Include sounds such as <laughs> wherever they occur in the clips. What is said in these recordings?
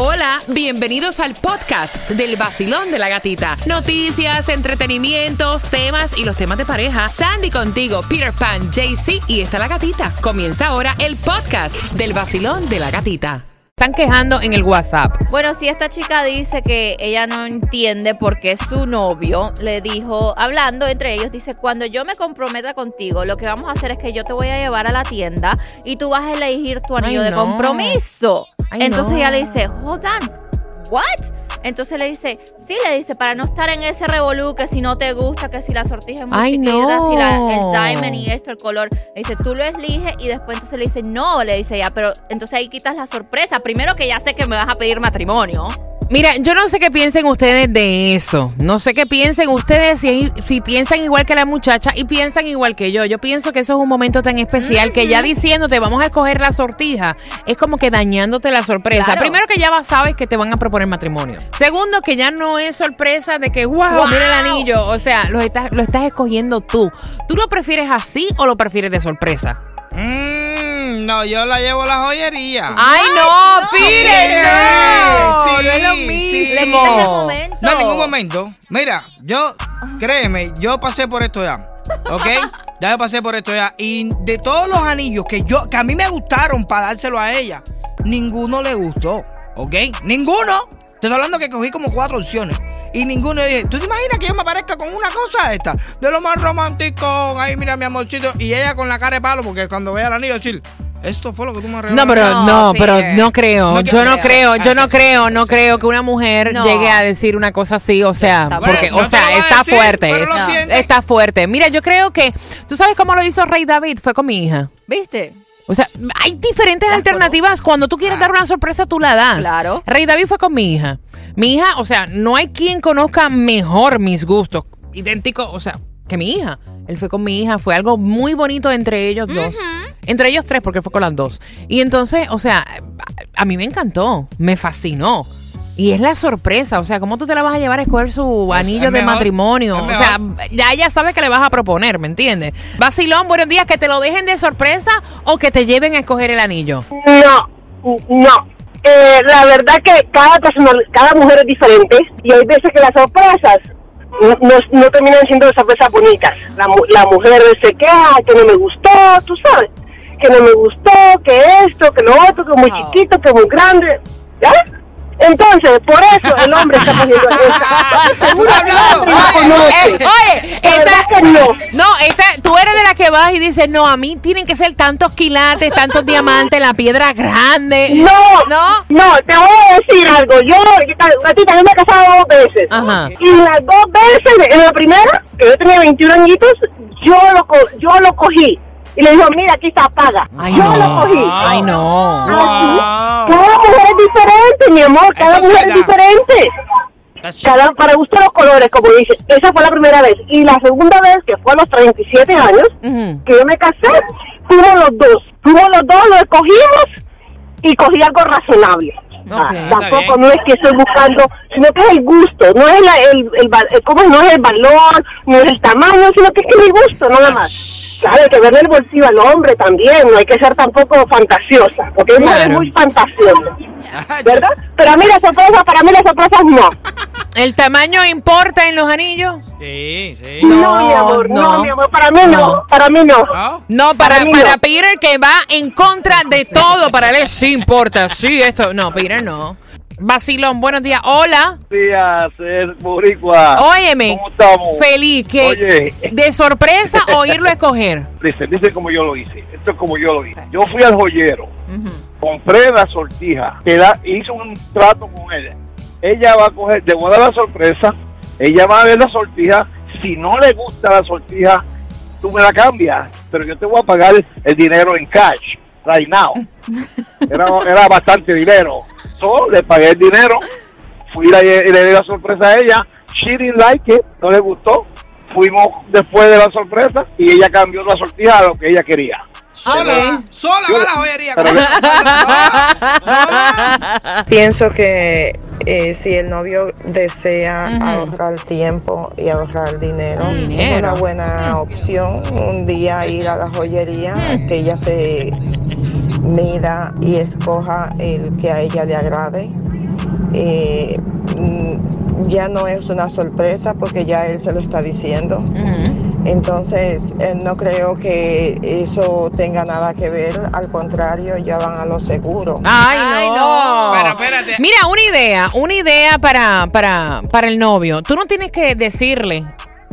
Hola, bienvenidos al podcast del vacilón de la gatita. Noticias, entretenimientos, temas y los temas de pareja. Sandy contigo, Peter Pan, JC y está la gatita. Comienza ahora el podcast del vacilón de la gatita. Están quejando en el WhatsApp. Bueno, si esta chica dice que ella no entiende por qué su novio le dijo, hablando entre ellos, dice, cuando yo me comprometa contigo, lo que vamos a hacer es que yo te voy a llevar a la tienda y tú vas a elegir tu anillo Ay, de no. compromiso. Ay, Entonces no. ella le dice, hold on, what? Entonces le dice, sí, le dice, para no estar en ese revolú, que si no te gusta, que si la sortija es muy Ay, chiquita, no. si la, el diamond y esto, el color. Le dice, tú lo eliges y después entonces le dice, no, le dice ella, pero entonces ahí quitas la sorpresa. Primero que ya sé que me vas a pedir matrimonio. Mira, yo no sé qué piensen ustedes de eso. No sé qué piensen ustedes si, si piensan igual que la muchacha y piensan igual que yo. Yo pienso que eso es un momento tan especial que ya diciéndote vamos a escoger la sortija es como que dañándote la sorpresa. Claro. Primero que ya vas- sabes que te van a proponer matrimonio. Segundo que ya no es sorpresa de que wow, Wow. mira el anillo. O sea, lo estás, lo estás escogiendo tú. ¿Tú lo prefieres así o lo prefieres de sorpresa? Mm, no, yo la llevo a la joyería. ¡Ay, no! ¡Pire, no! Sí, no es lo sí. mismo. Momento. No en ningún momento. Mira, yo, créeme, yo pasé por esto ya. ¿Ok? <laughs> Ya yo pasé por esto ya. Y de todos los anillos que yo, que a mí me gustaron para dárselo a ella, ninguno le gustó. ¿Ok? Ninguno. Te estoy hablando que cogí como cuatro opciones. Y ninguno dije, ¿tú te imaginas que yo me aparezca con una cosa esta? De lo más romántico, ay, mira mi amorcito. Y ella con la cara de palo, porque cuando vea el anillo decir, esto fue lo que tú me regalaste. No, pero No, no, pero no creo. No, yo no creo. creo, yo no Ah, creo, no creo que una mujer No. llegue a decir una cosa así, o sea, Está porque, bueno. o sea, está decir, fuerte, está- fuerte. Mira, yo creo que, ¿tú sabes cómo lo hizo Rey David? Fue con mi hija. ¿Viste? O sea, hay diferentes Las alternativas. Cuando tú quieres dar una sorpresa, tú la das. Claro. Rey David fue con mi hija. Mi hija, o sea, no hay quien conozca mejor mis gustos. Idéntico, o sea, que mi hija. Él fue con mi hija. Fue algo muy bonito entre ellos dos. Entre ellos tres, porque fue con las dos. Y entonces, o sea, a, mí me encantó. Me fascinó. Y es la sorpresa, o sea, ¿cómo tú te la vas a llevar a escoger su Es- anillo es de mejor, matrimonio? O sea, ya ella sabe que le vas a proponer, ¿me entiendes? Vacilón, buenos días, que te lo dejen de sorpresa o que te lleven a escoger el anillo. No, no. Eh, la verdad que cada persona, cada mujer es diferente y hay veces que las sorpresas no, no- no terminan siendo sorpresas bonitas. La, mu- la mujer se queja que no me gustó, tú sabes, que no me gustó, que esto, que lo otro, que muy chiquito, que muy grande, ¿ya? Entonces, por eso el hombre está. Eh, <laughs> oye, esta, que no. no, esta, tú eres de la que vas y dices, no, a mí tienen que ser tantos quilates, tantos diamantes, la piedra grande. No, ¿No? no, te voy a decir algo. Yo, gatita, yo me he casado dos veces. Ajá. Y las dos veces, en la primera, que yo tenía 21 añitos, yo lo, co- yo lo cogí. Y le dijo, mira, aquí está, paga. Ay, yo no. lo cogí. Ay, no. Así. Wow. Cada mujer es diferente, mi amor. Cada mujer es diferente. Cada, para gusto los colores, como dice. Esa fue la primera vez. Y la segunda vez, que fue a los 37 años, Ujú. que yo me casé, fuimos los dos. Fuimos los dos, lo escogimos y cogí algo razonable. Ah, tampoco no es que estoy buscando, sino que es el gusto, no es la, el, el, val- eh, ¿cómo es? no es el valor, no es el tamaño, sino que es que mi gusto, nada más. Claro, hay que verle el bolsillo al hombre también, no hay que ser tampoco fantasiosa, porque hay mujeres Claro. muy fantasiosas, ¿verdad? Pero a mí las sorpresas, para mí las sorpresas no. ¿El tamaño importa en los anillos? Sí, sí. No, No, mi amor, no, no. mi amor, para mí no, No. para mí no. ¿No? No, para, Para para no. Peter que va en contra de todo, para él sí importa, sí, esto, no, Peter no. Vacilón, buenos días, hola. días, es Boricua. Óyeme, ¿Cómo estamos? feliz, que Oye. de sorpresa o irlo a escoger. <laughs> Dice, dice como yo lo hice. Esto es como yo lo hice. Yo fui al joyero, compré la sortija, da- hice un trato con ella. Ella va a coger, te voy a dar la sorpresa, ella va a ver la sortija. Si no le gusta la sortija, tú me la cambias, pero yo te voy a pagar el dinero en cash, right now. <laughs> Era, era bastante dinero. So, le pagué el dinero, fui y le, di la sorpresa a ella. She didn't like it, no le gustó. Fuimos después de la sorpresa y ella cambió la sortija a lo que ella quería. Sola, sola va a la joyería. Pero- No, no. Pienso que eh, si el novio desea ahorrar tiempo y ahorrar dinero, Dinero. es una buena opción un día ir a la joyería, que ella se mida y escoja el que a ella le agrade eh, ya no es una sorpresa porque ya él se lo está diciendo. Entonces, eh, no creo que eso tenga nada que ver, al contrario, ya van a lo seguro. Ay, Ay, no. no. Pero espérate. Mira, una idea, una idea para, para, para el novio. Tú no tienes que decirle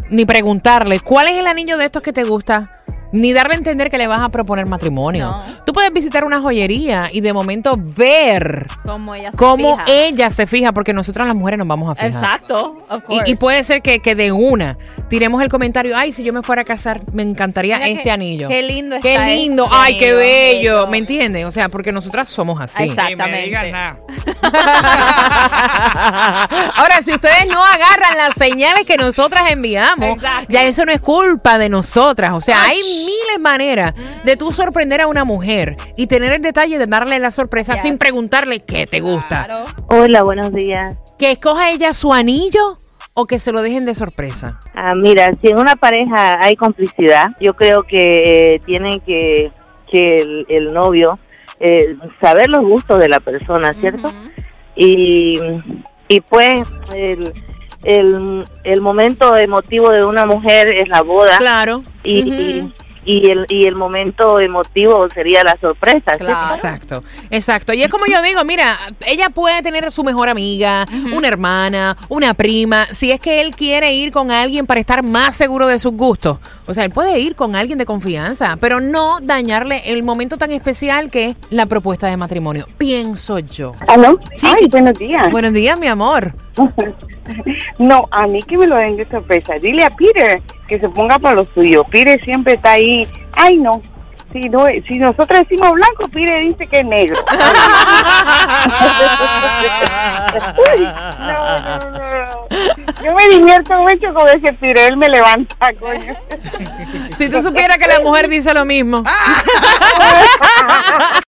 ni preguntarle cuál es el anillo de estos que te gusta. Ni darle a entender que le vas a proponer matrimonio. No. Puedes visitar una joyería y de momento ver Como ella se cómo fija. ella se fija, porque nosotras las mujeres nos vamos a fijar. Exacto, of Y, course. y puede ser que, que de una tiremos el comentario, ay, si yo me fuera a casar, me encantaría Mira este anillo. qué lindo Qué está lindo, este ay, qué bello. bello. ¿Me entiendes? O sea, porque nosotras somos así. Me digas Exactamente. nada. <laughs> Ahora, si ustedes no agarran las señales que nosotras enviamos, Exacto. ya eso no es culpa de nosotras. O sea, hay miles maneras de tú sorprender a una mujer y tener el detalle de darle la sorpresa Yes. sin preguntarle qué te gusta. Claro. Hola, buenos días. Que escoja ella su anillo o que se lo dejen de sorpresa. Ah, mira, si en una pareja hay complicidad, yo creo que eh, tiene que, que el, el novio eh, saber los gustos de la persona, ¿cierto? Y, y pues el, el, el momento emotivo de una mujer es la boda Claro. y. y, el, y el momento emotivo sería la sorpresa. Claro. Exacto, exacto. Y es como yo digo, mira, ella puede tener su mejor amiga, una hermana, una prima, si es que él quiere ir con alguien para estar más seguro de sus gustos. O sea, él puede ir con alguien de confianza, pero no dañarle el momento tan especial que es la propuesta de matrimonio. Pienso yo. ¿Aló? Sí. Ay, buenos días. Buenos días, mi amor. <laughs> No, a mí que me lo den de sorpresa. Dile a Peter que se ponga para lo suyo. Peter siempre está ahí. Ay, no. Si, no, si nosotros decimos blanco, Peter dice que es negro. <laughs> Uy, no, no, no. Yo me divierto mucho con ese Peter. Él me levanta, coño. Si tú supieras que la mujer dice lo mismo. <laughs>